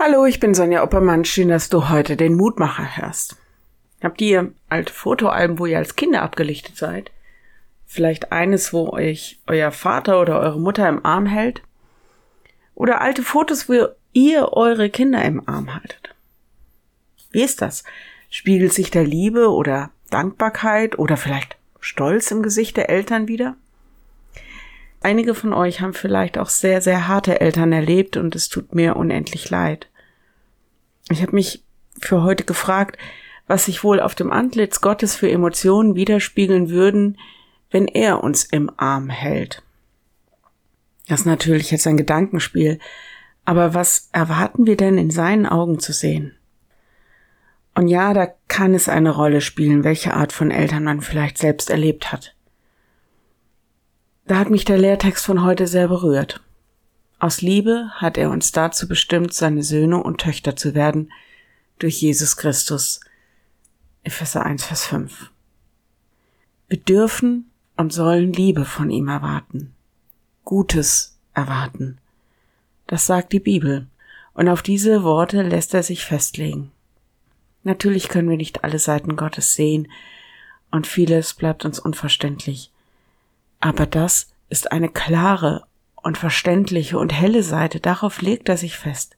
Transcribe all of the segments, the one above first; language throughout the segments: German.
Hallo, ich bin Sonja Oppermann. Schön, dass du heute den Mutmacher hörst. Habt ihr alte Fotoalben, wo ihr als Kinder abgelichtet seid? Vielleicht eines, wo euch euer Vater oder eure Mutter im Arm hält? Oder alte Fotos, wo ihr eure Kinder im Arm haltet? Wie ist das? Spiegelt sich da Liebe oder Dankbarkeit oder vielleicht Stolz im Gesicht der Eltern wieder? Einige von euch haben vielleicht auch sehr, sehr harte Eltern erlebt und es tut mir unendlich leid. Ich habe mich für heute gefragt, was sich wohl auf dem Antlitz Gottes für Emotionen widerspiegeln würden, wenn er uns im Arm hält. Das ist natürlich jetzt ein Gedankenspiel, aber was erwarten wir denn in seinen Augen zu sehen? Und ja, da kann es eine Rolle spielen, welche Art von Eltern man vielleicht selbst erlebt hat. Da hat mich der Lehrtext von heute sehr berührt. Aus Liebe hat er uns dazu bestimmt, seine Söhne und Töchter zu werden, durch Jesus Christus. Epheser 1, Vers 5. Wir dürfen und sollen Liebe von ihm erwarten. Gutes erwarten. Das sagt die Bibel. Und auf diese Worte lässt er sich festlegen. Natürlich können wir nicht alle Seiten Gottes sehen und vieles bleibt uns unverständlich. Aber das ist eine klare und verständliche und helle Seite, darauf legt er sich fest.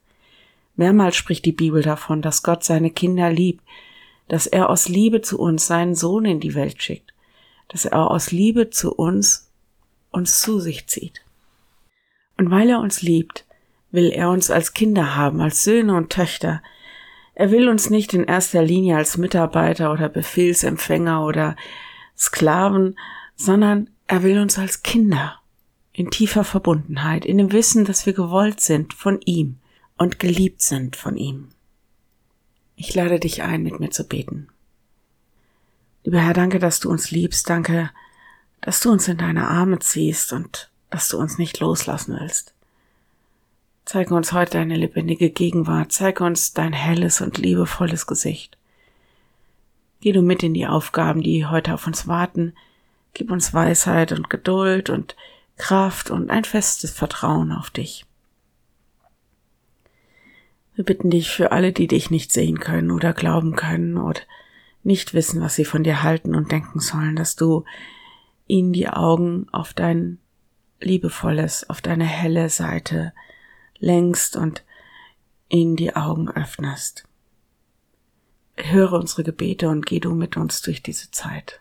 Mehrmals spricht die Bibel davon, dass Gott seine Kinder liebt, dass er aus Liebe zu uns seinen Sohn in die Welt schickt, dass er aus Liebe zu uns uns zu sich zieht. Und weil er uns liebt, will er uns als Kinder haben, als Söhne und Töchter. Er will uns nicht in erster Linie als Mitarbeiter oder Befehlsempfänger oder Sklaven, sondern er will uns als Kinder in tiefer Verbundenheit, in dem Wissen, dass wir gewollt sind von ihm und geliebt sind von ihm. Ich lade dich ein, mit mir zu beten. Lieber Herr, danke, dass du uns liebst, danke, dass du uns in deine Arme ziehst und dass du uns nicht loslassen willst. Zeige uns heute deine lebendige Gegenwart, zeige uns dein helles und liebevolles Gesicht. Geh du mit in die Aufgaben, die heute auf uns warten, Gib uns Weisheit und Geduld und Kraft und ein festes Vertrauen auf dich. Wir bitten dich für alle, die dich nicht sehen können oder glauben können oder nicht wissen, was sie von dir halten und denken sollen, dass du ihnen die Augen auf dein liebevolles, auf deine helle Seite längst und ihnen die Augen öffnest. Höre unsere Gebete und geh du mit uns durch diese Zeit.